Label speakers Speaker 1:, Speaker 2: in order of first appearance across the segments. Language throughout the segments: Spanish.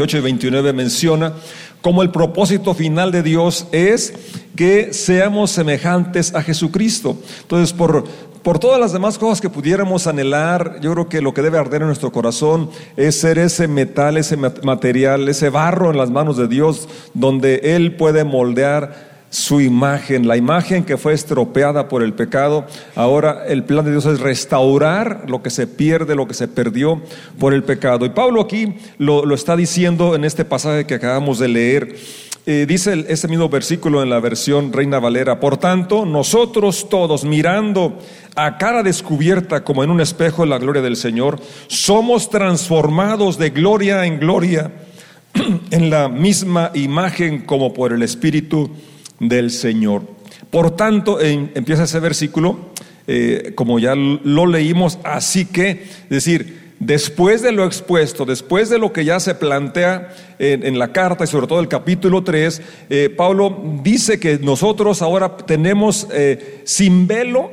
Speaker 1: 8 y 29 menciona cómo el propósito final de Dios es que seamos semejantes a Jesucristo. Entonces, por, por todas las demás cosas que pudiéramos anhelar, yo creo que lo que debe arder en nuestro corazón es ser ese metal, ese material, ese barro en las manos de Dios, donde Él puede moldear su imagen, la imagen que fue estropeada por el pecado. Ahora el plan de Dios es restaurar lo que se pierde, lo que se perdió por el pecado. Y Pablo aquí lo, está diciendo en este pasaje que acabamos de leer. Eh, dice ese mismo versículo en la versión Reina Valera, por tanto, nosotros todos mirando a cara descubierta como en un espejo la gloria del Señor, somos transformados de gloria en gloria en la misma imagen como por el Espíritu del Señor. Por tanto, empieza ese versículo, eh, como ya lo leímos, así que, es decir, después de lo expuesto, después de lo que ya se plantea en, la carta y sobre todo el capítulo 3, eh, Pablo dice que nosotros ahora tenemos eh, sin velo,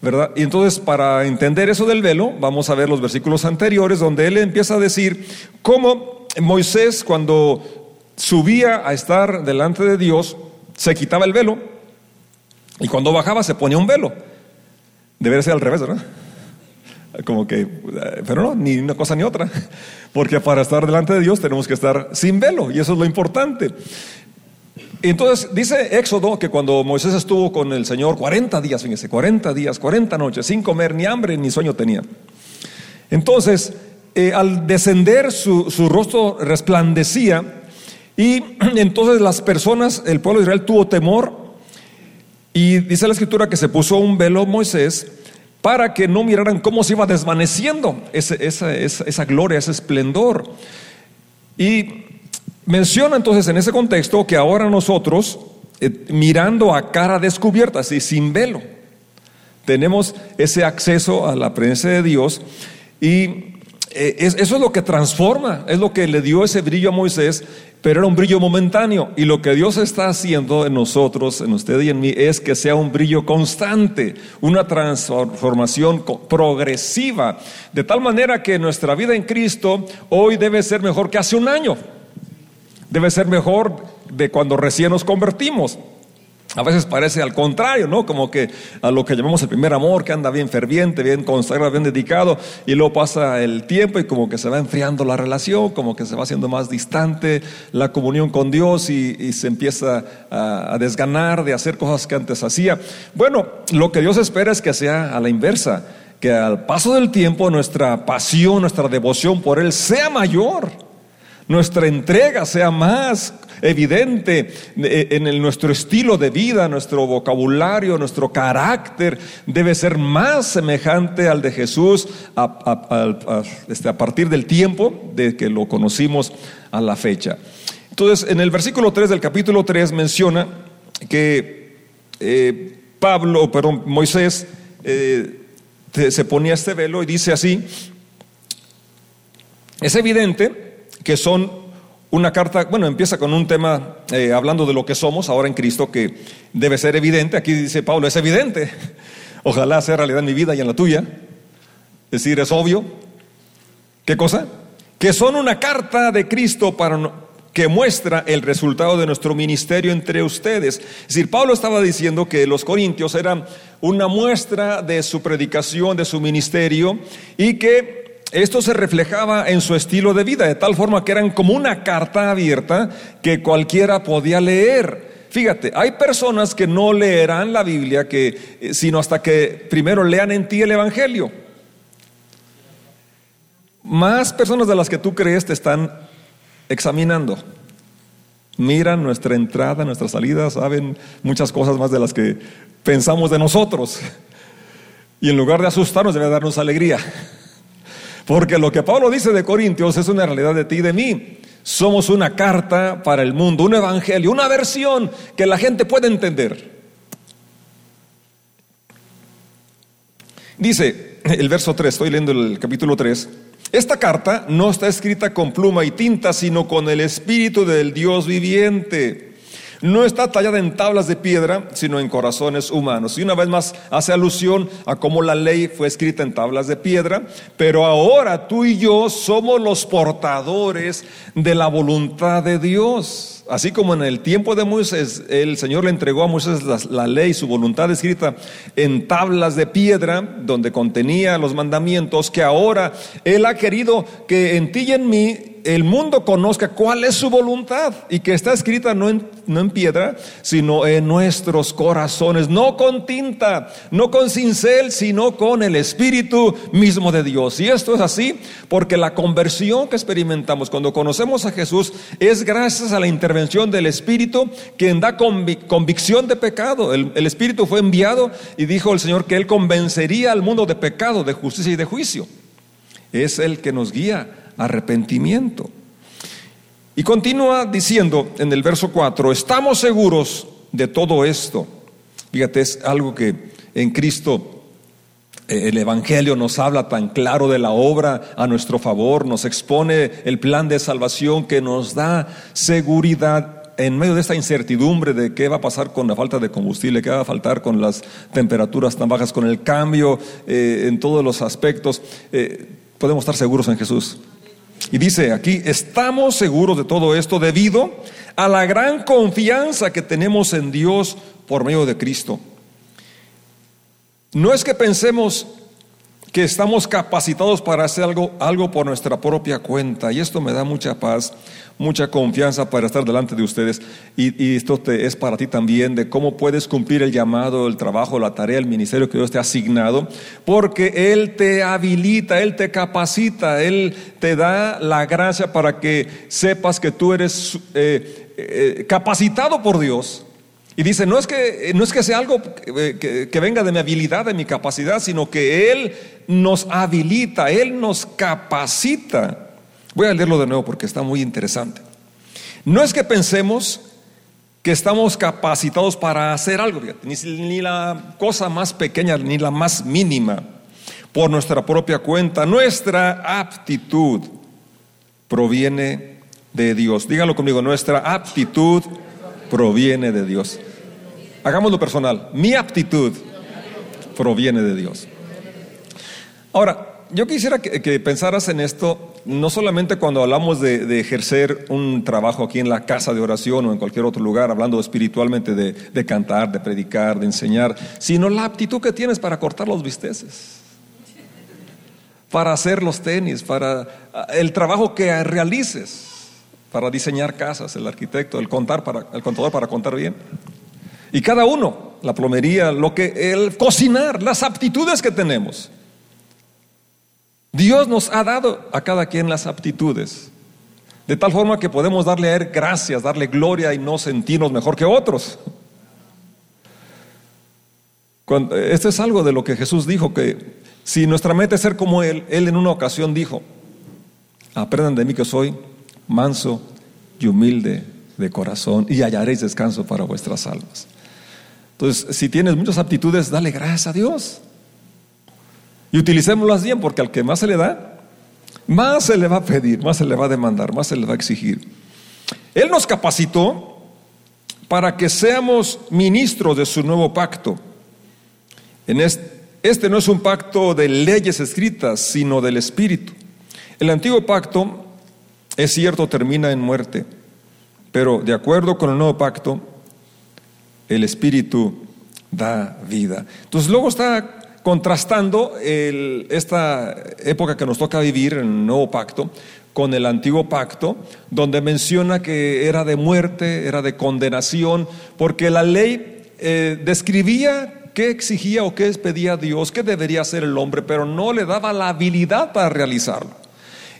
Speaker 1: ¿verdad? Y entonces para entender eso del velo, vamos a ver los versículos anteriores donde él empieza a decir cómo Moisés cuando subía a estar delante de Dios, se quitaba el velo y cuando bajaba se ponía un velo. Debería ser al revés, ¿verdad? Como que, pero no, ni una cosa ni otra. Porque para estar delante de Dios tenemos que estar sin velo y eso es lo importante. Entonces dice Éxodo que cuando Moisés estuvo con el Señor 40 días, fíjense, 40 días, 40 noches, sin comer, ni hambre, ni sueño tenía. Entonces, eh, al descender su, su rostro resplandecía y entonces las personas, el pueblo de Israel tuvo temor y dice la escritura que se puso un velo Moisés para que no miraran cómo se iba desvaneciendo esa, gloria, ese esplendor. Y menciona entonces en ese contexto que ahora nosotros, eh, mirando a cara descubierta, así sin velo, tenemos ese acceso a la presencia de Dios y eso es lo que transforma, es lo que le dio ese brillo a Moisés, pero era un brillo momentáneo. Y lo que Dios está haciendo en nosotros, en usted y en mí, es que sea un brillo constante, una transformación progresiva, de tal manera que nuestra vida en Cristo hoy debe ser mejor que hace un año, debe ser mejor de cuando recién nos convertimos. A veces parece al contrario, ¿no? Como que a lo que llamamos el primer amor, que anda bien ferviente, bien consagrado, bien dedicado, y luego pasa el tiempo y como que se va enfriando la relación, como que se va haciendo más distante la comunión con Dios y, se empieza a, a, desganar de hacer cosas que antes hacía. Bueno, lo que Dios espera es que sea a la inversa, que al paso del tiempo nuestra pasión, nuestra devoción por Él sea mayor, nuestra entrega sea más evidente eh, en nuestro estilo de vida, nuestro vocabulario, nuestro carácter debe ser más semejante al de Jesús este, a, partir del tiempo de que lo conocimos a la fecha. Entonces, en el versículo 3 del capítulo 3 menciona que eh, Pablo, perdón, Moisés eh, se ponía este velo y dice así, es evidente que son una carta, bueno, empieza con un tema eh, hablando de lo que somos ahora en Cristo, que debe ser evidente. Aquí dice Pablo, es evidente. Ojalá sea realidad en mi vida y en la tuya. Es decir, es obvio. ¿Qué cosa? Que son una carta de Cristo para, que muestra el resultado de nuestro ministerio entre ustedes. Es decir, Pablo estaba diciendo que los corintios eran una muestra de su predicación, de su ministerio, y que esto se reflejaba en su estilo de vida, de tal forma que eran como una carta abierta que cualquiera podía leer. Fíjate, hay personas que no leerán la Biblia que, eh, sino hasta que primero lean en ti el Evangelio. Más personas de las que tú crees te están examinando. Miran nuestra entrada, nuestra salida, saben muchas cosas más de las que pensamos de nosotros. Y en lugar de asustarnos debe darnos alegría. Porque lo que Pablo dice de Corintios es una realidad de ti y de mí. Somos una carta para el mundo, un evangelio, una versión que la gente puede entender. Dice el verso 3, estoy leyendo el capítulo 3. Esta carta no está escrita con pluma y tinta, sino con el Espíritu del Dios viviente. No está tallada en tablas de piedra, sino en corazones humanos. Y una vez más hace alusión a cómo la ley fue escrita en tablas de piedra, pero ahora tú y yo somos los portadores de la voluntad de Dios. Así como en el tiempo de Moisés, el Señor le entregó a Moisés la, ley, su voluntad escrita en tablas de piedra, donde contenía los mandamientos, que ahora Él ha querido que en ti y en mí el mundo conozca cuál es su voluntad y que está escrita no en, no en piedra, sino en nuestros corazones, no con tinta, no con cincel, sino con el Espíritu mismo de Dios. Y esto es así porque la conversión que experimentamos cuando conocemos a Jesús es gracias a la intervención del Espíritu quien da convicción de pecado. El, el Espíritu fue enviado y dijo el Señor que Él convencería al mundo de pecado, de justicia y de juicio. Es el que nos guía arrepentimiento. Y continúa diciendo en el verso 4, estamos seguros de todo esto. Fíjate, es algo que en Cristo el Evangelio nos habla tan claro de la obra a nuestro favor, nos expone el plan de salvación que nos da seguridad en medio de esta incertidumbre de qué va a pasar con la falta de combustible, qué va a faltar con las temperaturas tan bajas, con el cambio eh, en todos los aspectos, eh, podemos estar seguros en Jesús. Y dice aquí, estamos seguros de todo esto debido a la gran confianza que tenemos en Dios por medio de Cristo. No es que pensemos que estamos capacitados para hacer algo, algo por nuestra propia cuenta. Y esto me da mucha paz, mucha confianza para estar delante de ustedes. Y, esto te, es para ti también de cómo puedes cumplir el llamado, el trabajo, la tarea, el ministerio que Dios te ha asignado. Porque Él te habilita, Él te capacita, Él te da la gracia para que sepas que tú eres eh, eh, capacitado por Dios y dice, no es que, no es que sea algo que, que, venga de mi habilidad, de mi capacidad, sino que Él nos habilita, Él nos capacita. Voy a leerlo de nuevo porque está muy interesante. No es que pensemos que estamos capacitados para hacer algo, ni, ni la cosa más pequeña, ni la más mínima, por nuestra propia cuenta. Nuestra aptitud proviene de Dios. Díganlo conmigo, nuestra aptitud proviene de Dios. Hagámoslo personal. Mi aptitud proviene de Dios. Ahora, yo quisiera que, pensaras en esto, no solamente cuando hablamos de, ejercer un trabajo aquí en la casa de oración o en cualquier otro lugar, hablando espiritualmente de, de cantar, de predicar, de enseñar, sino la aptitud que tienes para cortar los bisteces, para hacer los tenis, para el trabajo que realices para diseñar casas, el arquitecto, el, contar para, el contador para contar bien. Y cada uno, la plomería, lo que, el cocinar, las aptitudes que tenemos. Dios nos ha dado a cada quien las aptitudes. De tal forma que podemos darle a Él gracias, darle gloria y no sentirnos mejor que otros. esto es algo de lo que Jesús dijo, que si nuestra meta es ser como Él, Él en una ocasión dijo, aprendan de mí que soy manso y humilde de corazón, y hallaréis descanso para vuestras almas. Entonces, si tienes muchas aptitudes, dale gracias a Dios. Y utilicémoslas bien, porque al que más se le da, más se le va a pedir, más se le va a demandar, más se le va a exigir. Él nos capacitó para que seamos ministros de su nuevo pacto. Este no es un pacto de leyes escritas, sino del Espíritu. El antiguo pacto es cierto, termina en muerte, pero de acuerdo con el nuevo pacto, el Espíritu da vida. Entonces luego está contrastando esta época que nos toca vivir en el nuevo pacto con el antiguo pacto, donde menciona que era de muerte, era de condenación, porque la ley eh, describía qué exigía o qué pedía Dios, qué debería hacer el hombre, pero no le daba la habilidad para realizarlo.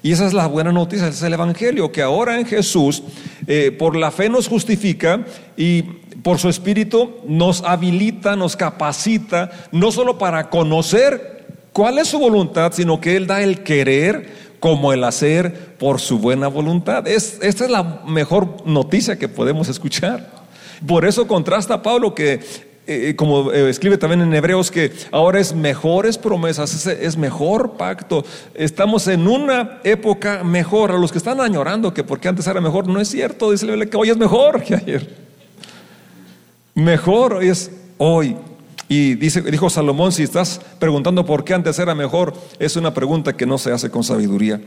Speaker 1: Y esa es la buena noticia, es el Evangelio, que ahora en Jesús, eh, por la fe nos justifica y por su Espíritu nos habilita, nos capacita, no solo para conocer cuál es su voluntad, sino que Él da el querer como el hacer por su buena voluntad. Es, esta es la mejor noticia que podemos escuchar. Por eso contrasta Pablo que eh, como eh, escribe también en Hebreos, que ahora es mejores promesas, es, mejor pacto. Estamos en una época mejor. A los que están añorando que porque antes era mejor, no es cierto. Dice que hoy es mejor que ayer. Mejor es hoy. Y dice, dijo Salomón, si estás preguntando por qué antes era mejor, es una pregunta que no se hace con sabiduría.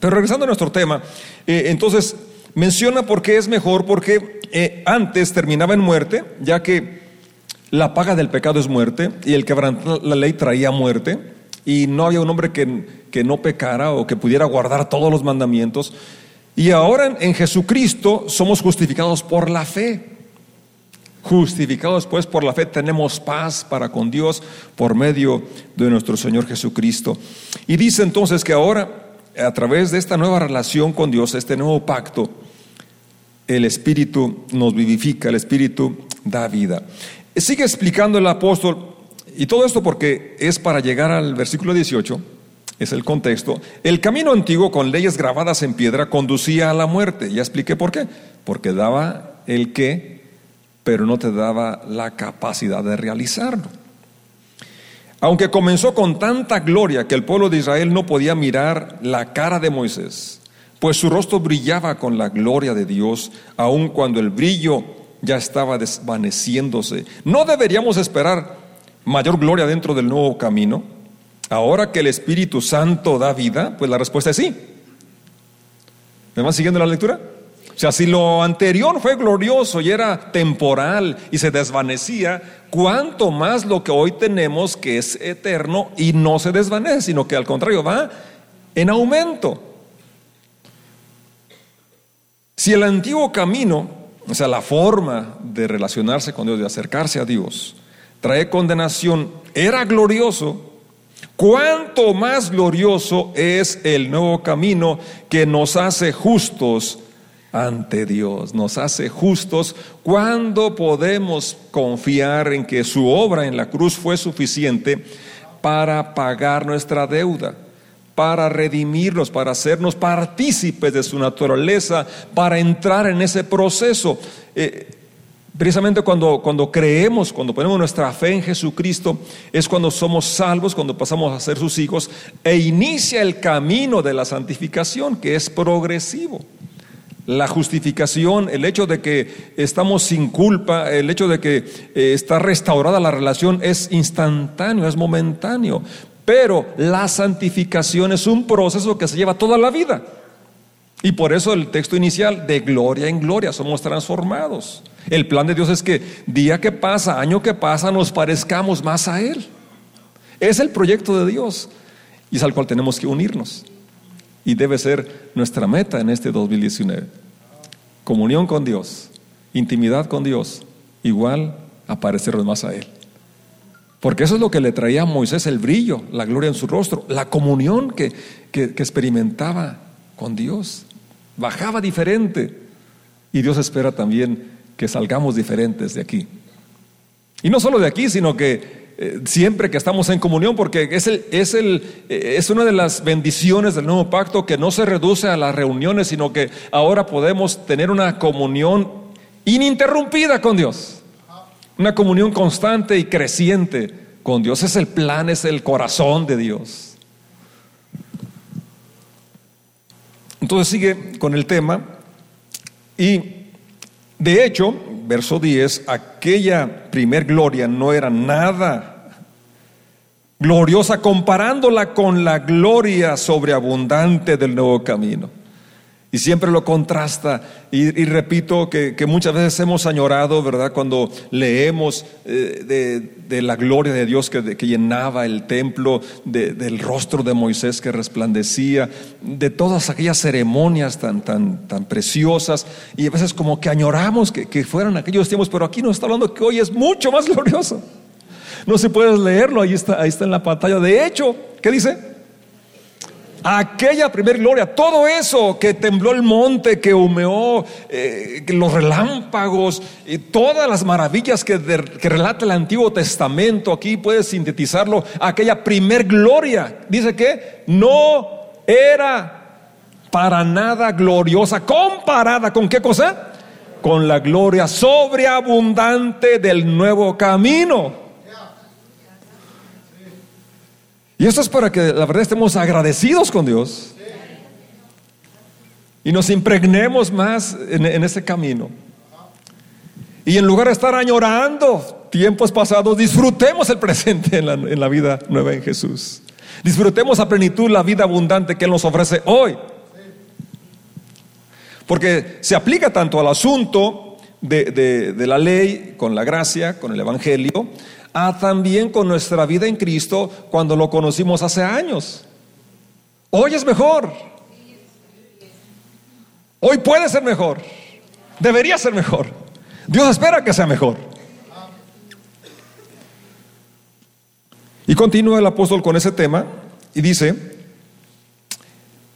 Speaker 1: Pero regresando a nuestro tema, eh, entonces menciona por qué es mejor, porque eh, antes terminaba en muerte, ya que la paga del pecado es muerte y el quebrantar la ley traía muerte y no había un hombre que, que no pecara o que pudiera guardar todos los mandamientos. Y ahora en Jesucristo somos justificados por la fe. Justificados pues por la fe tenemos paz para con Dios por medio de nuestro Señor Jesucristo. Y dice entonces que ahora, a través de esta nueva relación con Dios, este nuevo pacto, el Espíritu nos vivifica, el Espíritu da vida. Sigue explicando el apóstol, y todo esto porque es para llegar al versículo 18, es el contexto. El camino antiguo con leyes grabadas en piedra conducía a la muerte. Ya expliqué por qué. Porque daba el qué pero no te daba la capacidad de realizarlo. Aunque comenzó con tanta gloria que el pueblo de Israel no podía mirar la cara de Moisés, pues su rostro brillaba con la gloria de Dios, aun cuando el brillo ya estaba desvaneciéndose. ¿No deberíamos esperar mayor gloria dentro del nuevo camino? Ahora que el Espíritu Santo da vida, pues la respuesta es sí. ¿Me van siguiendo la lectura? O sea, si lo anterior fue glorioso y era temporal y se desvanecía, cuánto más lo que hoy tenemos que es eterno y no se desvanece, sino que al contrario va en aumento. Si el antiguo camino, o sea, la forma de relacionarse con Dios, de acercarse a Dios, trae condenación, era glorioso, cuánto más glorioso es el nuevo camino que nos hace justos ante Dios, nos hace justos cuando podemos confiar en que su obra en la cruz fue suficiente para pagar nuestra deuda, para redimirnos, para hacernos partícipes de su naturaleza, para entrar en ese proceso. Eh, precisamente cuando, cuando creemos, cuando ponemos nuestra fe en Jesucristo, es cuando somos salvos, cuando pasamos a ser sus hijos, e inicia el camino de la santificación, que es progresivo. La justificación, el hecho de que estamos sin culpa, el hecho de que eh, está restaurada la relación es instantáneo, es momentáneo. Pero la santificación es un proceso que se lleva toda la vida. Y por eso el texto inicial, de gloria en gloria, somos transformados. El plan de Dios es que día que pasa, año que pasa, nos parezcamos más a Él. Es el proyecto de Dios y es al cual tenemos que unirnos y debe ser nuestra meta en este 2019. Comunión con Dios, intimidad con Dios, igual aparecernos más a Él. Porque eso es lo que le traía a Moisés el brillo, la gloria en su rostro, la comunión que, que, experimentaba con Dios. Bajaba diferente. Y Dios espera también que salgamos diferentes de aquí. Y no solo de aquí, sino que eh, siempre que estamos en comunión, porque es, el, es, el, eh, es una de las bendiciones del nuevo pacto que no se reduce a las reuniones, sino que ahora podemos tener una comunión ininterrumpida con Dios, una comunión constante y creciente con Dios. Es el plan, es el corazón de Dios. Entonces sigue con el tema y de hecho verso 10, aquella primer gloria no era nada gloriosa comparándola con la gloria sobreabundante del nuevo camino. Y siempre lo contrasta. Y, repito que, muchas veces hemos añorado, ¿verdad? Cuando leemos eh, de, la gloria de Dios que, llenaba el templo, del rostro de Moisés que resplandecía, de todas aquellas ceremonias tan, tan, tan preciosas. Y a veces como que añoramos que, que fueran aquellos tiempos, pero aquí nos está hablando que hoy es mucho más glorioso. No se puede leerlo, ahí está, ahí está en la pantalla. De hecho, ¿qué dice? Aquella primer gloria, todo eso que tembló el monte, que humeó, eh, los relámpagos, y todas las maravillas que, relata el Antiguo Testamento, aquí puedes sintetizarlo, aquella primer gloria, dice que no era para nada gloriosa, comparada con qué cosa? Con la gloria sobreabundante del nuevo camino. Y esto es para que la verdad estemos agradecidos con Dios y nos impregnemos más en, ese camino. Y en lugar de estar añorando tiempos pasados, disfrutemos el presente en la, en la vida nueva en Jesús. Disfrutemos a plenitud la vida abundante que Él nos ofrece hoy. Porque se aplica tanto al asunto de, la ley con la gracia, con el Evangelio, a también con nuestra vida en Cristo cuando lo conocimos hace años. Hoy es mejor. Hoy puede ser mejor. Debería ser mejor. Dios espera que sea mejor. Y continúa el apóstol con ese tema y dice,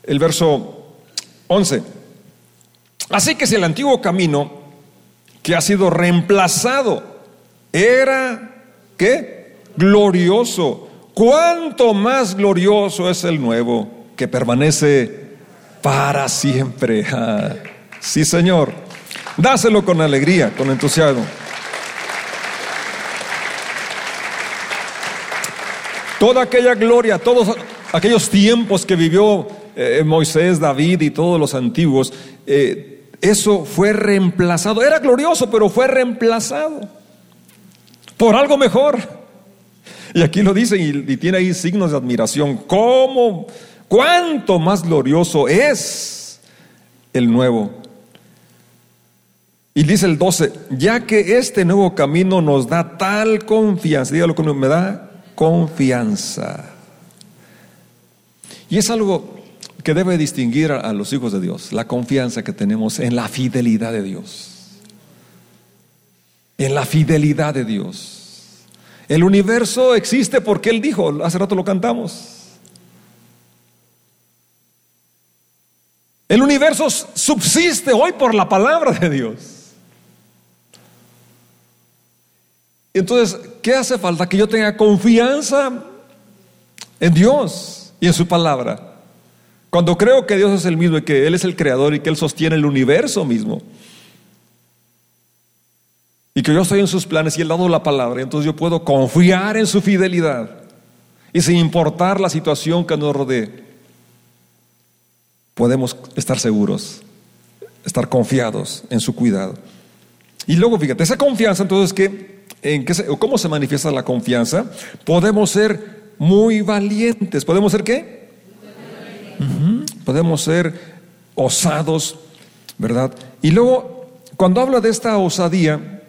Speaker 1: el verso 11, así que si el antiguo camino que ha sido reemplazado era, ¿qué? Glorioso. ¿Cuánto más glorioso es el nuevo que permanece para siempre? Ah, sí, Señor. Dáselo con alegría, con entusiasmo. Toda aquella gloria, todos aquellos tiempos que vivió eh, Moisés, David y todos los antiguos, eh, eso fue reemplazado. Era glorioso, pero fue reemplazado por algo mejor. Y aquí lo dice y, tiene ahí signos de admiración. ¿Cómo? ¿Cuánto más glorioso es el nuevo? Y dice el 12, ya que este nuevo camino nos da tal confianza, dígalo conmigo, me da confianza. Y es algo que debe distinguir a, los hijos de Dios, la confianza que tenemos en la fidelidad de Dios. En la fidelidad de Dios. El universo existe porque Él dijo, hace rato lo cantamos. El universo subsiste hoy por la palabra de Dios. Entonces, ¿qué hace falta? Que yo tenga confianza en Dios y en su palabra. Cuando creo que Dios es el mismo y que Él es el creador y que Él sostiene el universo mismo. Y que yo estoy en sus planes y Él dado la palabra, entonces yo puedo confiar en su fidelidad. Y sin importar la situación que nos rodee, podemos estar seguros, estar confiados en su cuidado. Y luego, fíjate, esa confianza entonces que ¿En qué ¿Cómo se manifiesta la confianza? Podemos ser muy valientes. ¿Podemos ser qué? Podemos ser osados, ¿verdad? Y luego, cuando habla de esta osadía,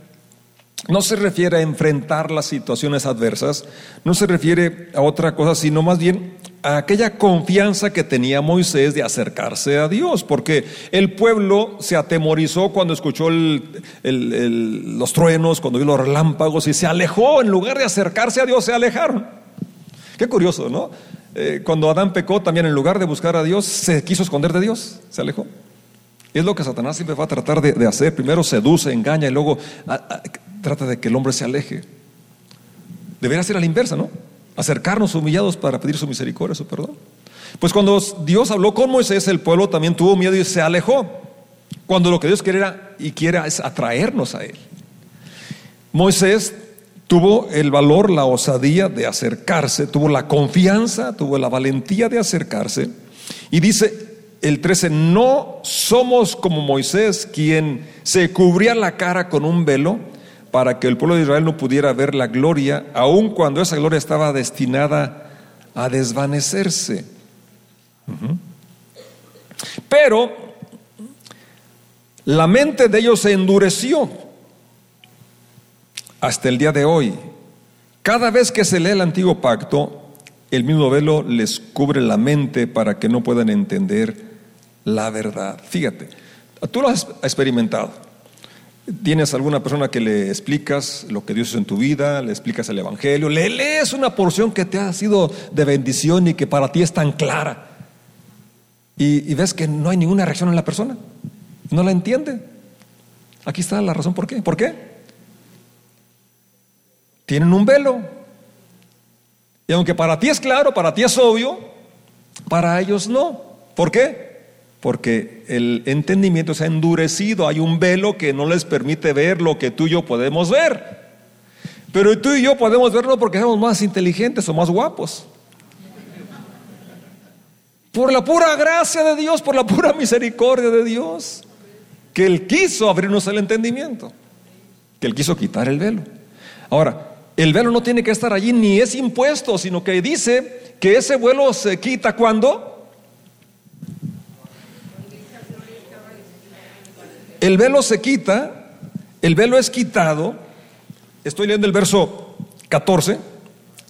Speaker 1: no se refiere a enfrentar las situaciones adversas, no se refiere a otra cosa, sino más bien a aquella confianza que tenía Moisés de acercarse a Dios, porque el pueblo se atemorizó cuando escuchó los truenos, cuando vio los relámpagos y se alejó, en lugar de acercarse a Dios, se alejaron. Qué curioso, ¿no? Eh, cuando Adán pecó, también en lugar de buscar a Dios, se quiso esconder de Dios, se alejó. Es lo que Satanás siempre va a tratar de, hacer. Primero seduce, engaña y luego trata de que el hombre se aleje. Debería ser a la inversa, ¿no? acercarnos humillados para pedir su misericordia, su perdón. Pues cuando Dios habló con Moisés, el pueblo también tuvo miedo y se alejó. Cuando lo que Dios quiere y quiere es atraernos a Él. Moisés tuvo el valor, la osadía de acercarse, tuvo la confianza, tuvo la valentía de acercarse. Y dice el 13, no somos como Moisés, quien se cubría la cara con un velo para que el pueblo de Israel no pudiera ver la gloria, aun cuando esa gloria estaba destinada a desvanecerse. Pero la mente de ellos se endureció hasta el día de hoy. Cada vez que se lee el antiguo pacto, el mismo velo les cubre la mente para que no puedan entender la verdad. Fíjate, tú lo has experimentado. Tienes alguna persona que le explicas lo que Dios hizo en tu vida, le explicas el Evangelio, le lees una porción que te ha sido de bendición y que para ti es tan clara. Y, ves que no hay ninguna reacción en la persona. No la entiende. Aquí está la razón por qué. ¿Por qué? Tienen un velo. Y aunque para ti es claro, para ti es obvio, para ellos no. ¿Por qué? Porque el entendimiento se ha endurecido, hay un velo que no les permite ver lo que tú y yo podemos ver. Pero tú y yo podemos verlo porque somos más inteligentes o más guapos. Por la pura gracia de Dios, por la pura misericordia de Dios, que Él quiso abrirnos el entendimiento. que él quiso quitar el velo. Ahora, el velo no tiene que estar allí ni es impuesto, sino que dice que ese velo se quita cuando el velo se quita, el velo es quitado. Estoy leyendo el verso 14,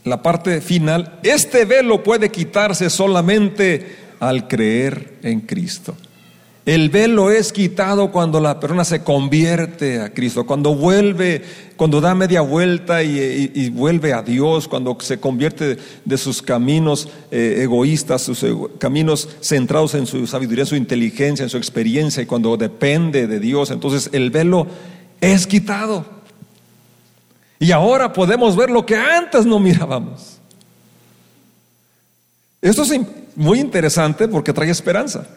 Speaker 1: la parte final. Este velo puede quitarse solamente al creer en Cristo. El velo es quitado cuando la persona se convierte a Cristo, cuando vuelve, cuando da media vuelta y, vuelve a Dios, cuando se convierte de sus caminos eh, egoístas, sus caminos centrados en su sabiduría, en su inteligencia, en su experiencia, y cuando depende de Dios, entonces el velo es quitado. Y ahora podemos ver lo que antes no mirábamos. Esto es muy interesante porque trae esperanza.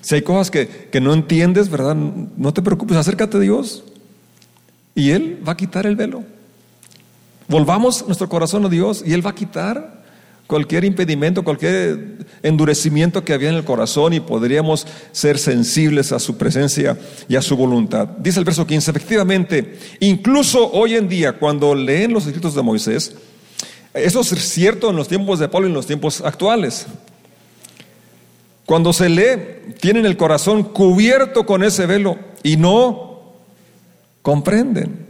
Speaker 1: Si hay cosas que, no entiendes, ¿verdad? No te preocupes, acércate a Dios y Él va a quitar el velo. Volvamos nuestro corazón a Dios y Él va a quitar cualquier impedimento, cualquier endurecimiento que había en el corazón y podríamos ser sensibles a su presencia y a su voluntad. Dice el verso 15, efectivamente, incluso hoy en día cuando leen los escritos de Moisés, eso es cierto en los tiempos de Pablo y en los tiempos actuales. Cuando se lee, tienen el corazón cubierto con ese velo y no comprenden.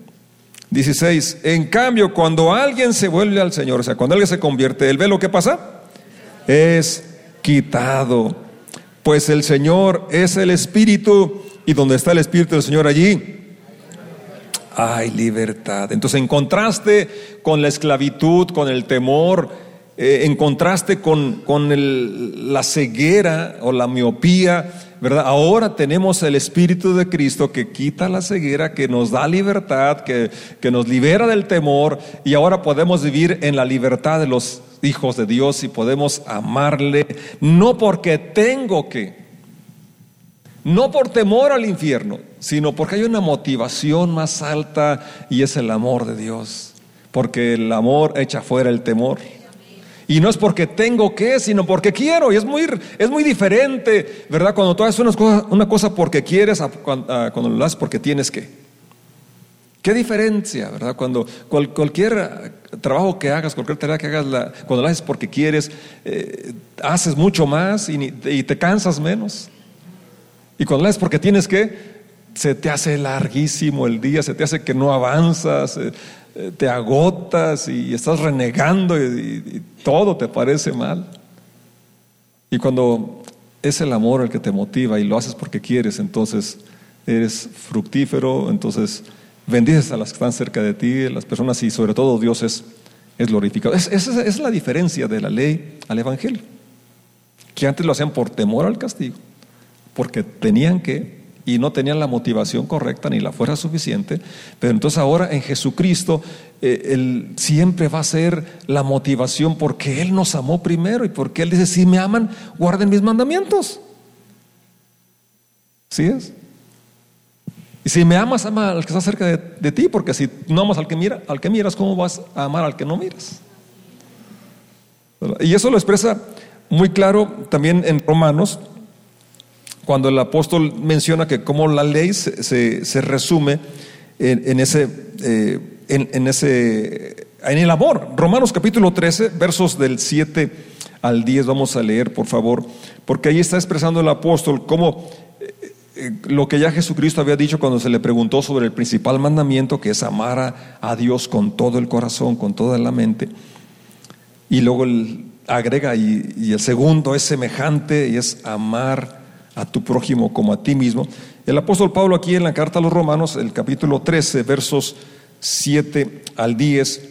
Speaker 1: 16. En cambio, cuando alguien se vuelve al Señor, o sea, cuando alguien se convierte, ¿el velo qué pasa? Es quitado. Pues el Señor es el Espíritu y donde está el Espíritu del Señor allí hay libertad. Entonces, en contraste con la esclavitud, con el temor, eh, en contraste con, la ceguera o la miopía, ¿verdad? Ahora tenemos el Espíritu de Cristo que quita la ceguera, que nos da libertad, que, que nos libera del temor y ahora podemos vivir en la libertad de los hijos de Dios y podemos amarle, no porque tengo que, no por temor al infierno, sino porque hay una motivación más alta y es el amor de Dios, porque el amor echa fuera el temor. Y no es porque tengo que, sino porque quiero. Y es muy, es muy diferente, ¿verdad? Cuando tú haces una cosa, una cosa porque quieres, cuando, lo haces porque tienes que. ¿Qué diferencia, verdad? Cuando cualquier trabajo que hagas, cualquier tarea que hagas, cuando lo haces porque quieres, eh, haces mucho más y, te cansas menos. Y cuando lo haces porque tienes que, se te hace larguísimo el día, se te hace que no avanzas, eh, te agotas y estás renegando y, todo te parece mal. Y cuando es el amor el que te motiva y lo haces porque quieres, entonces eres fructífero, entonces bendices a las que están cerca de ti, las personas y sobre todo Dios es, glorificado. esa es la diferencia de la ley al Evangelio, que antes lo hacían por temor al castigo, porque tenían que y no tenían la motivación correcta ni la fuerza suficiente, pero entonces ahora en Jesucristo eh, Él siempre va a ser la motivación porque Él nos amó primero y porque Él dice, si me aman, guarden mis mandamientos. ¿Sí es? Y si me amas, ama al que está cerca de, ti, porque si no amas al que, mira, al que miras, ¿cómo vas a amar al que no miras? Y eso lo expresa muy claro también en Romanos cuando el apóstol menciona que como la ley se, resume en, ese, eh, en, ese, en el amor. Romanos capítulo 13, versos del 7 al 10, vamos a leer, por favor, porque ahí está expresando el apóstol cómo eh, eh, lo que ya Jesucristo había dicho cuando se le preguntó sobre el principal mandamiento, que es amar a, Dios con todo el corazón, con toda la mente. Y luego agrega, y, y el segundo es semejante y es amar a tu prójimo como a ti mismo. El apóstol Pablo aquí en la carta a los romanos, el capítulo 13, versos 7 al 10,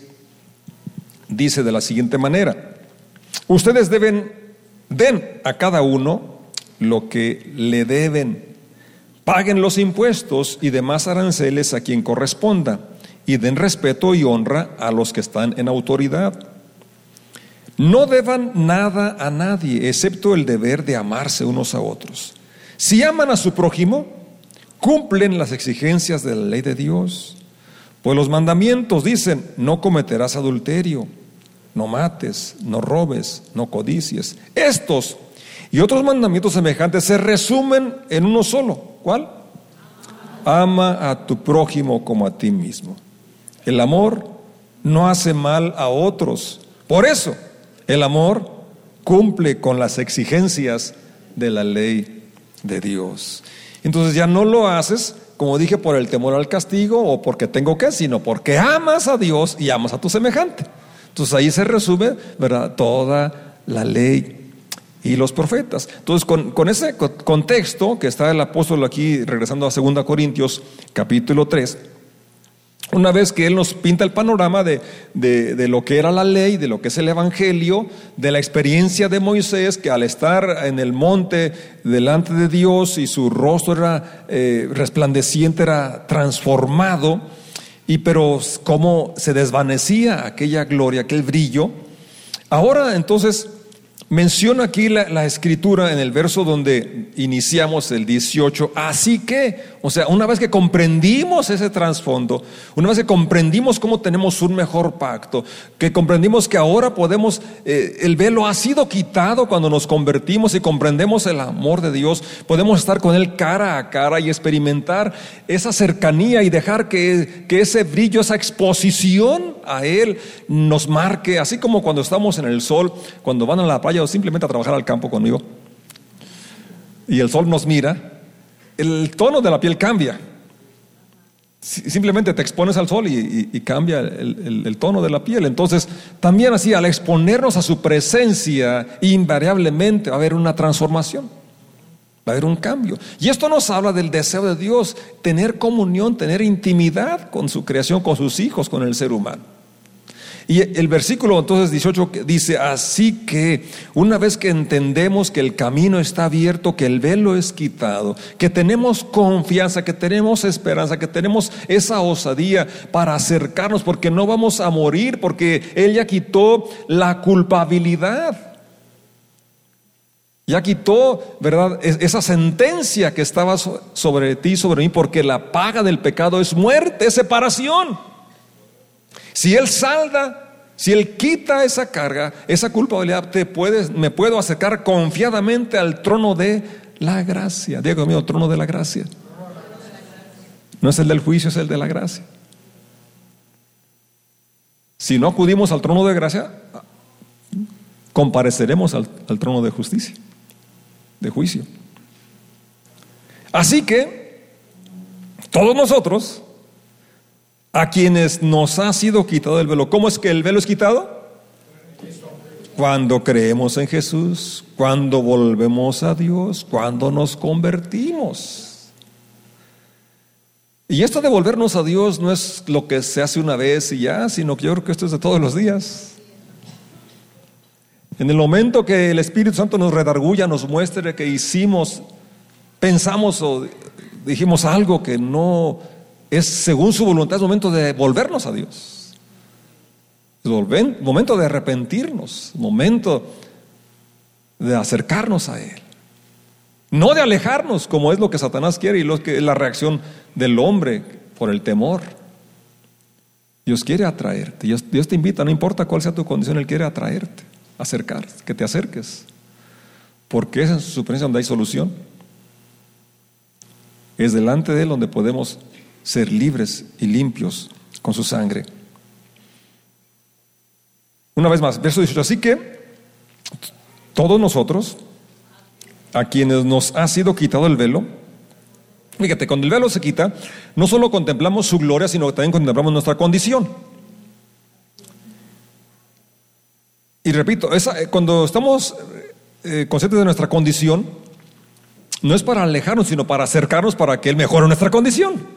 Speaker 1: dice de la siguiente manera, ustedes deben, den a cada uno lo que le deben, paguen los impuestos y demás aranceles a quien corresponda, y den respeto y honra a los que están en autoridad. No deban nada a nadie, excepto el deber de amarse unos a otros. Si aman a su prójimo, cumplen las exigencias de la ley de Dios. Pues los mandamientos dicen, no cometerás adulterio, no mates, no robes, no codicies. Estos y otros mandamientos semejantes se resumen en uno solo. ¿Cuál? ama a tu prójimo como a ti mismo. El amor no hace mal a otros. Por eso, el amor cumple con las exigencias de la ley de Dios. Entonces ya no lo haces, como dije, por el temor al castigo o porque tengo que, sino porque amas a Dios y amas a tu semejante. Entonces ahí se resume. Toda la ley y los profetas. Entonces, con, ese contexto que está el apóstol aquí, regresando a 2 Corintios, capítulo 3, una vez que Él nos pinta el panorama de, de, lo que era la ley, de lo que es el Evangelio, de la experiencia de Moisés, que al estar en el monte delante de Dios y su rostro era eh, resplandeciente, era transformado, y pero cómo se desvanecía aquella gloria, aquel brillo. Ahora entonces Menciona aquí la, escritura en el verso donde iniciamos el 18. Así que, o sea, una vez que comprendimos ese trasfondo, una vez que comprendimos cómo tenemos un mejor pacto, que comprendimos que ahora podemos, eh, el velo ha sido quitado cuando nos convertimos y comprendemos el amor de Dios, podemos estar con Él cara a cara y experimentar esa cercanía y dejar que, que ese brillo, esa exposición a Él nos marque, así como cuando estamos en el sol, cuando van a la playa o simplemente a trabajar al campo conmigo y el sol nos mira, el tono de la piel cambia. Simplemente te expones al sol y, cambia el, tono de la piel. Entonces, también así, al exponernos a su presencia, invariablemente va a haber una transformación, va a haber un cambio. Y esto nos habla del deseo de Dios, tener comunión, tener intimidad con su creación, con sus hijos, con el ser humano. Y el versículo entonces 18 dice, así que una vez que entendemos que el camino está abierto, que el velo es quitado, que tenemos confianza, que tenemos esperanza, que tenemos esa osadía para acercarnos, porque no vamos a morir, porque Él ya quitó la culpabilidad. Ya quitó, ¿verdad? Esa sentencia que estaba sobre ti, sobre mí, porque la paga del pecado es muerte, es separación. Si Él salda, si Él quita esa carga, esa culpabilidad, te puedes, me puedo acercar confiadamente al trono de la gracia. Diego mío, trono de la gracia. No es el del juicio, es el de la gracia. Si no acudimos al trono de gracia, compareceremos al trono de justicia, de juicio. Así que todos nosotros a quienes nos ha sido quitado el velo. ¿Cómo es que el velo es quitado? Cuando creemos en Jesús, cuando volvemos a Dios, cuando nos convertimos. Y esto de volvernos a Dios no es lo que se hace una vez y ya, sino que yo creo que esto es de todos los días. En el momento que el Espíritu Santo nos redarguya, nos muestre que hicimos, pensamos o dijimos algo que no es según su voluntad, es momento de volvernos a Dios. Es momento de arrepentirnos, momento de acercarnos a Él. No de alejarnos, como es lo que Satanás quiere y lo que es la reacción del hombre por el temor. Dios quiere atraerte. Dios, Dios te invita, no importa cuál sea tu condición, Él quiere atraerte, acercarte, que te acerques. Porque es en su presencia donde hay solución. Es delante de Él donde podemos ser libres y limpios con su sangre. Una vez más, verso 18. Así que todos nosotros, a quienes nos ha sido quitado el velo, fíjate, cuando el velo se quita, no solo contemplamos su gloria, sino que también contemplamos nuestra condición. Y repito, esa, cuando estamos eh, conscientes de nuestra condición, no es para alejarnos, sino para acercarnos para que Él mejore nuestra condición.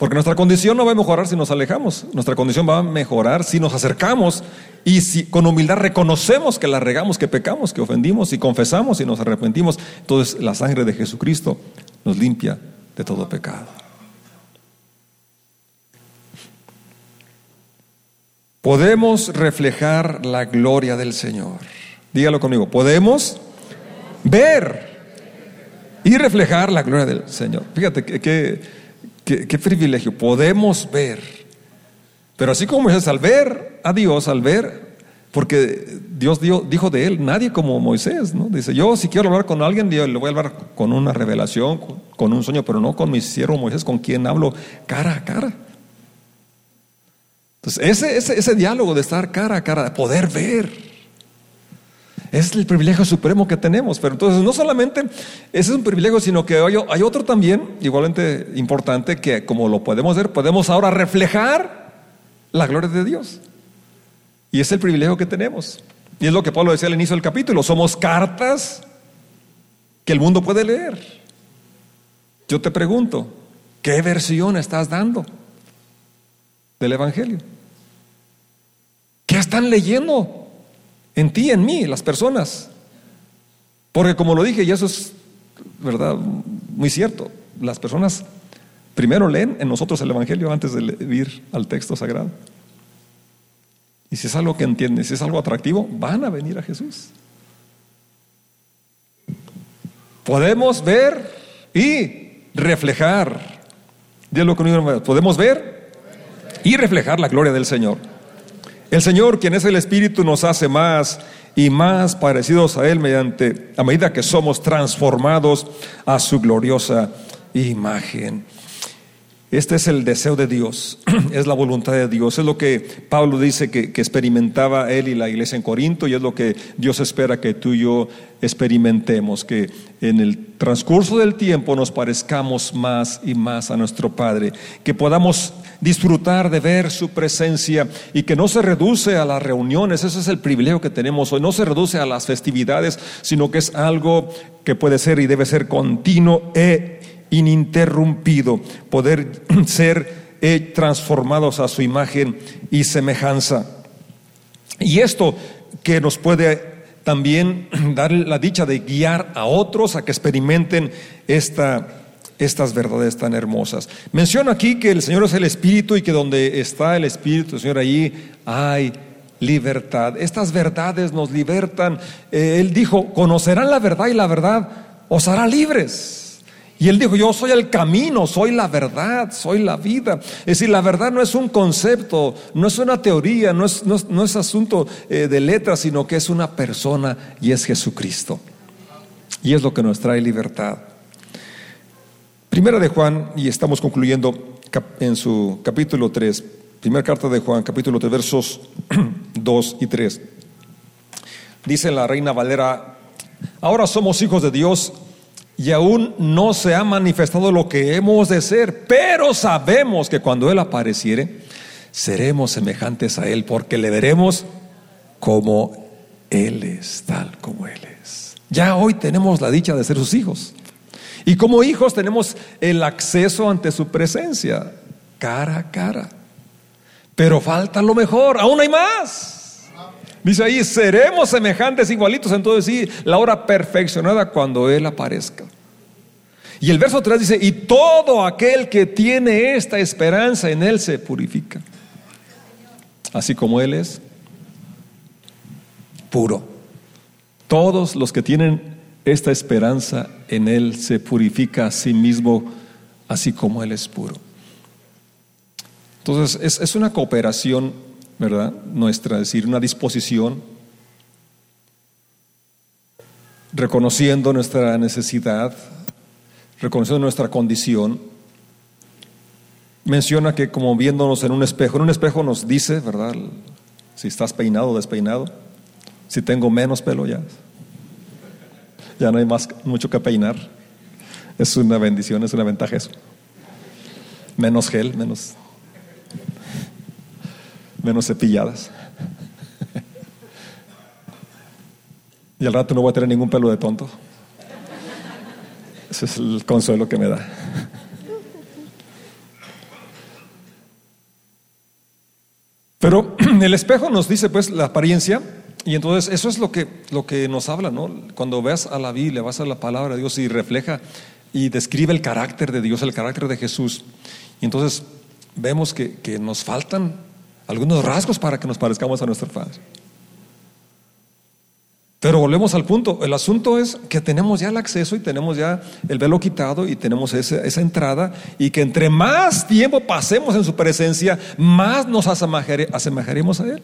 Speaker 1: Porque nuestra condición no va a mejorar si nos alejamos, nuestra condición va a mejorar si nos acercamos y si con humildad reconocemos que la regamos, que pecamos, que ofendimos y confesamos y nos arrepentimos. Entonces la sangre de Jesucristo nos limpia de todo pecado. Podemos reflejar la gloria del Señor. Dígalo conmigo, podemos ver y reflejar la gloria del Señor. Fíjate que Qué, privilegio, podemos ver. Pero así como es al ver a Dios, al ver Porque Dios dijo de él, nadie como Moisés, ¿no? Dice, yo si quiero hablar con alguien, le voy a hablar con una revelación, con un sueño, pero no con mi siervo Moisés, con quien hablo cara a cara. Entonces, ese, ese, ese diálogo de estar cara a cara, de poder ver, es el privilegio supremo que tenemos. Pero entonces, no solamente ese es un privilegio, sino que hay, otro también, igualmente importante, que como lo podemos ver, podemos ahora reflejar la gloria de Dios. Y es el privilegio que tenemos. Y es lo que Pablo decía al inicio del capítulo. Somos cartas que el mundo puede leer. Yo te pregunto, ¿qué versión estás dando del Evangelio? ¿Qué están leyendo en ti, en mí, las personas? Porque como lo dije, y eso es verdad, muy cierto, las personas primero leen en nosotros el Evangelio antes de ir al texto sagrado. Y si es algo que entienden, si es algo atractivo, van a venir a Jesús. Podemos ver y reflejar. lo que podemos ver y reflejar la gloria del Señor. El Señor, quien es el Espíritu, nos hace más y más parecidos a Él mediante, a medida que somos transformados a su gloriosa imagen. Este es el deseo de Dios, es la voluntad de Dios, es lo que Pablo dice que, experimentaba él y la iglesia en Corinto y es lo que Dios espera que tú y yo experimentemos, que en el transcurso del tiempo nos parezcamos más y más a nuestro Padre, que podamos disfrutar de ver su presencia y que no se reduce a las reuniones, ese es el privilegio que tenemos hoy, no se reduce a las festividades, sino que es algo que puede ser y debe ser continuo e ininterrumpido, poder ser eh, transformados a su imagen y semejanza. Y esto que nos puede también dar la dicha de guiar a otros a que experimenten esta, estas verdades tan hermosas. Menciono aquí que el Señor es el Espíritu y que donde está el Espíritu, Señor, allí hay libertad. Estas verdades nos libertan. Eh, él dijo, conocerán la verdad y la verdad os hará libres. Y él dijo, yo soy el camino, soy la verdad, soy la vida. Es decir, la verdad no es un concepto, no es una teoría, no es, asunto eh, de letras, sino que es una persona y es Jesucristo. Y es lo que nos trae libertad. Primera de Juan, y estamos concluyendo en su capítulo 3, primera carta de Juan, capítulo 3, versos 2 y 3. Dice la reina Valera, ahora somos hijos de Dios y aún no se ha manifestado lo que hemos de ser, pero sabemos que cuando Él apareciere, seremos semejantes a Él, porque le veremos como Él es, tal como Él es. Ya hoy tenemos la dicha de ser sus hijos. Y como hijos tenemos el acceso ante su presencia, cara a cara. Pero falta lo mejor, aún hay más. Dice ahí, seremos semejantes, igualitos. Entonces sí, la hora perfeccionada cuando Él aparezca. Y el verso 3 dice, y todo aquel que tiene esta esperanza en Él se purifica. Así como Él es puro. Todos los que tienen esta esperanza en Él se purifica a sí mismo, así como Él es puro. Entonces, es, es una cooperación ¿verdad? Nuestra, es decir, una disposición, reconociendo nuestra necesidad, reconociendo nuestra condición. Menciona que como viéndonos en un espejo, en un espejo nos dice, ¿verdad? Si estás peinado o despeinado, si tengo menos pelo ya, ya no hay más mucho que peinar. Es una bendición, es una ventaja eso. Menos gel, menos menos cepilladas. Y al rato no voy a tener ningún pelo de tonto. Ese es el consuelo que me da. Pero el espejo nos dice pues la apariencia y entonces eso es lo que, lo que nos habla, ¿no? Cuando ves a la Biblia, vas a la palabra de Dios y refleja y describe el carácter de Dios, el carácter de Jesús. Y entonces vemos que, que nos faltan algunos rasgos para que nos parezcamos a nuestro Padre. Pero volvemos al punto. El asunto es que tenemos ya el acceso y tenemos ya el velo quitado y tenemos esa, esa entrada y que entre más tiempo pasemos en su presencia, más nos asemejaremos a Él.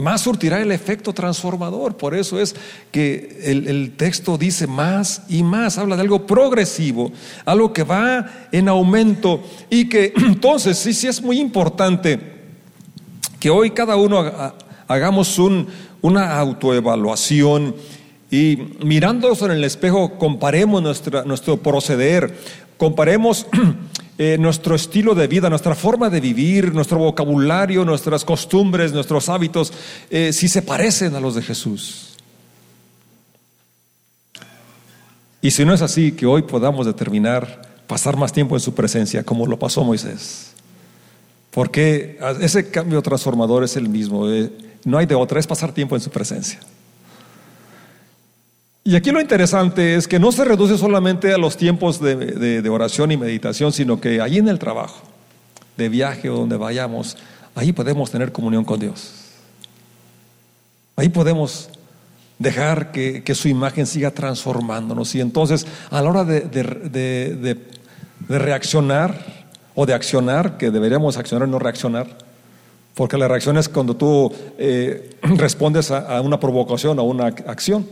Speaker 1: Más surtirá el efecto transformador. Por eso es que el, texto dice más y más, habla de algo progresivo, algo que va en aumento y que entonces sí, sí es muy importante que hoy cada uno hagamos una autoevaluación y mirándonos en el espejo comparemos nuestro proceder, comparemos eh, nuestro estilo de vida, nuestra forma de vivir, nuestro vocabulario, nuestras costumbres, nuestros hábitos, eh, si se parecen a los de Jesús. Y si no es así, que hoy podamos determinar pasar más tiempo en su presencia, como lo pasó Moisés. Porque ese cambio transformador es el mismo. Eh, no hay de otra, es pasar tiempo en su presencia. Y aquí lo interesante es que no se reduce solamente a los tiempos de, oración y meditación, sino que ahí en el trabajo, de viaje o donde vayamos, ahí podemos tener comunión con Dios. Ahí podemos dejar que, su imagen siga transformándonos. Y entonces, a la hora de, reaccionar o de accionar, que deberíamos accionar y no reaccionar, porque la reacción es cuando tú eh, respondes a, a una provocación, a una acción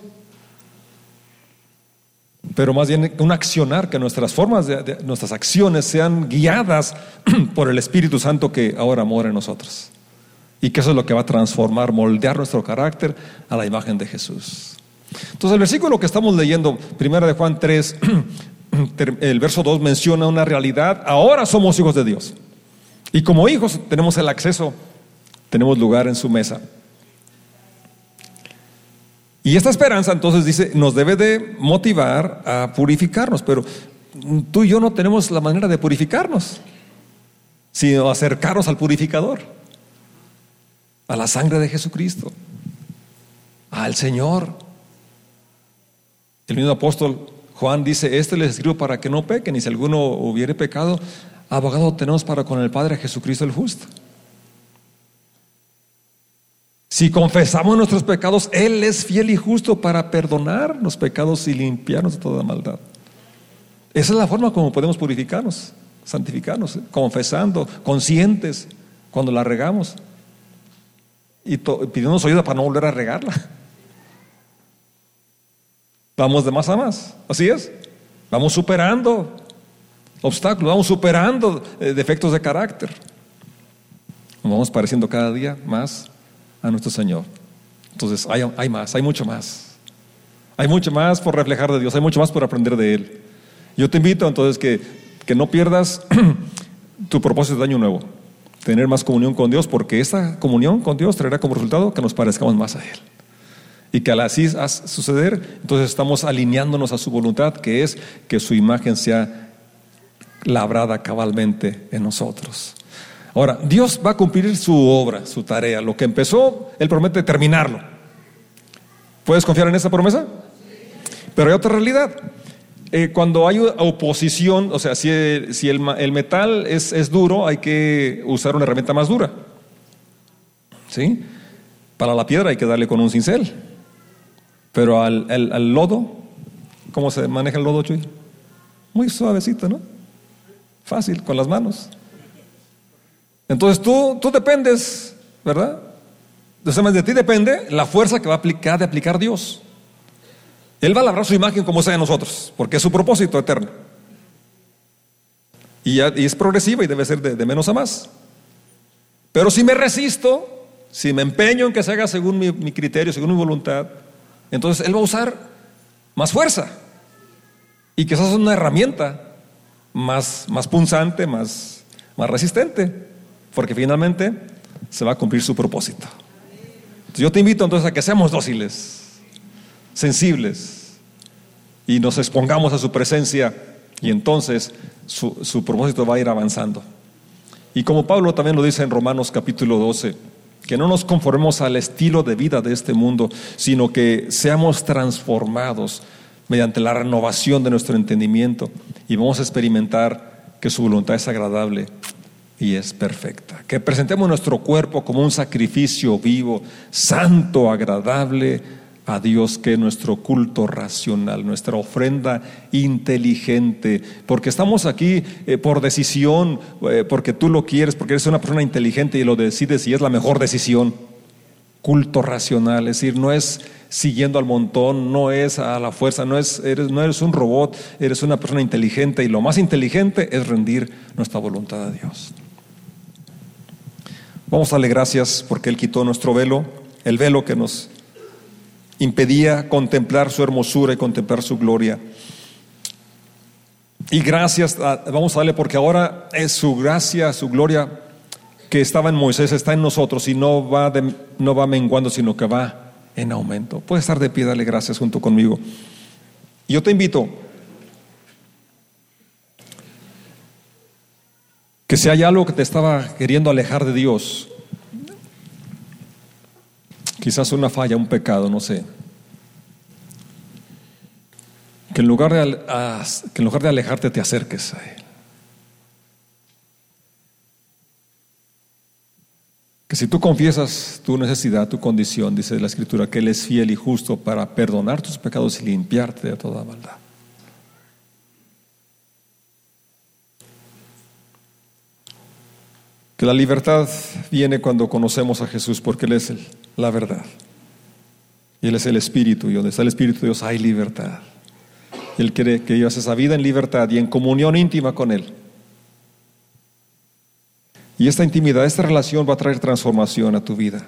Speaker 1: pero más bien un accionar, que nuestras formas, de, nuestras acciones sean guiadas por el Espíritu Santo que ahora mora en nosotros. Y que eso es lo que va a transformar, moldear nuestro carácter a la imagen de Jesús. Entonces el versículo que estamos leyendo, primera de Juan 3, el verso 2 menciona una realidad, ahora somos hijos de Dios. Y como hijos tenemos el acceso, tenemos lugar en su mesa. Y esta esperanza entonces dice, nos debe de motivar a purificarnos, pero tú y yo no tenemos la manera de purificarnos, sino acercarnos al purificador, a la sangre de Jesucristo, al Señor. El mismo apóstol Juan dice, este les escribo para que no pequen, y si alguno hubiere pecado, abogado tenemos para con el Padre Jesucristo el justo. Si confesamos nuestros pecados, Él es fiel y justo para perdonar los pecados y limpiarnos de toda maldad. Esa es la forma como podemos purificarnos, santificarnos, confesando, conscientes cuando la regamos y pidiéndonos ayuda para no volver a regarla. Vamos de más a más, así es. Vamos superando obstáculos, vamos superando eh, defectos de carácter. Nos vamos pareciendo cada día más a nuestro Señor. Entonces hay, hay más, hay mucho más. Hay mucho más por reflejar de Dios, hay mucho más por aprender de Él. Yo te invito entonces que, que no pierdas tu propósito de año nuevo, tener más comunión con Dios, porque esa comunión con Dios traerá como resultado que nos parezcamos más a Él. Y que al así suceder, entonces estamos alineándonos a su voluntad, que es que su imagen sea labrada cabalmente en nosotros. Ahora, Dios va a cumplir su obra, su tarea. Lo que empezó, Él promete terminarlo. ¿Puedes confiar en esa promesa? Pero hay otra realidad. Eh, cuando hay oposición, o sea, si, el, metal es, duro, hay que usar una herramienta más dura. ¿Sí? Para la piedra hay que darle con un cincel. Pero al, al lodo, ¿cómo se maneja el lodo, Chuy? Muy suavecito, ¿no? Fácil, con las manos. Entonces tú, tú dependes, ¿verdad? De ti depende la fuerza que va a aplicar de aplicar Dios. Él va a labrar su imagen como sea en nosotros, porque es su propósito eterno. Y, es progresiva y debe ser de, menos a más. Pero si me resisto, si me empeño en que se haga según mi, criterio, según mi voluntad, entonces Él va a usar más fuerza. Y esa es una herramienta más, más punzante, más, más resistente porque finalmente se va a cumplir su propósito. yo te invito entonces a que seamos dóciles, sensibles y nos expongamos a su presencia y entonces su, su propósito va a ir avanzando. Y como Pablo también lo dice en Romanos capítulo 12, que no nos conformemos al estilo de vida de este mundo, sino que seamos transformados mediante la renovación de nuestro entendimiento y vamos a experimentar que su voluntad es agradable y es perfecta. Que presentemos nuestro cuerpo como un sacrificio vivo, santo, agradable a Dios, que es nuestro culto racional, nuestra ofrenda inteligente, porque estamos aquí eh, por decisión, eh, porque tú lo quieres, porque eres una persona inteligente y lo decides y es la mejor decisión. culto racional, es decir, no es siguiendo al montón, no es a la fuerza, no, es, eres, no eres un robot, eres una persona inteligente y lo más inteligente es rendir nuestra voluntad a Dios. Vamos a darle gracias porque Él quitó nuestro velo, el velo que nos impedía contemplar su hermosura y contemplar su gloria. Y gracias, vamos a darle porque ahora es su gracia, su gloria que estaba en Moisés, está en nosotros y no va, no va menguando, sino que va en aumento. Puedes estar de pie, dale gracias junto conmigo. Yo te invito que si hay algo que te estaba queriendo alejar de Dios, quizás una falla, un pecado, no sé, que en lugar de, que en lugar de alejarte te acerques a Él. Que si tú confiesas tu necesidad, tu condición, dice la Escritura, que Él es fiel y justo para perdonar tus pecados y limpiarte de toda maldad. Que la libertad viene cuando conocemos a Jesús, porque Él es la verdad. Y Él es el Espíritu, y donde está el Espíritu de Dios hay libertad. Él quiere que vivas esa vida en libertad y en comunión íntima con Él. Y esta intimidad, esta relación va a traer transformación a tu vida.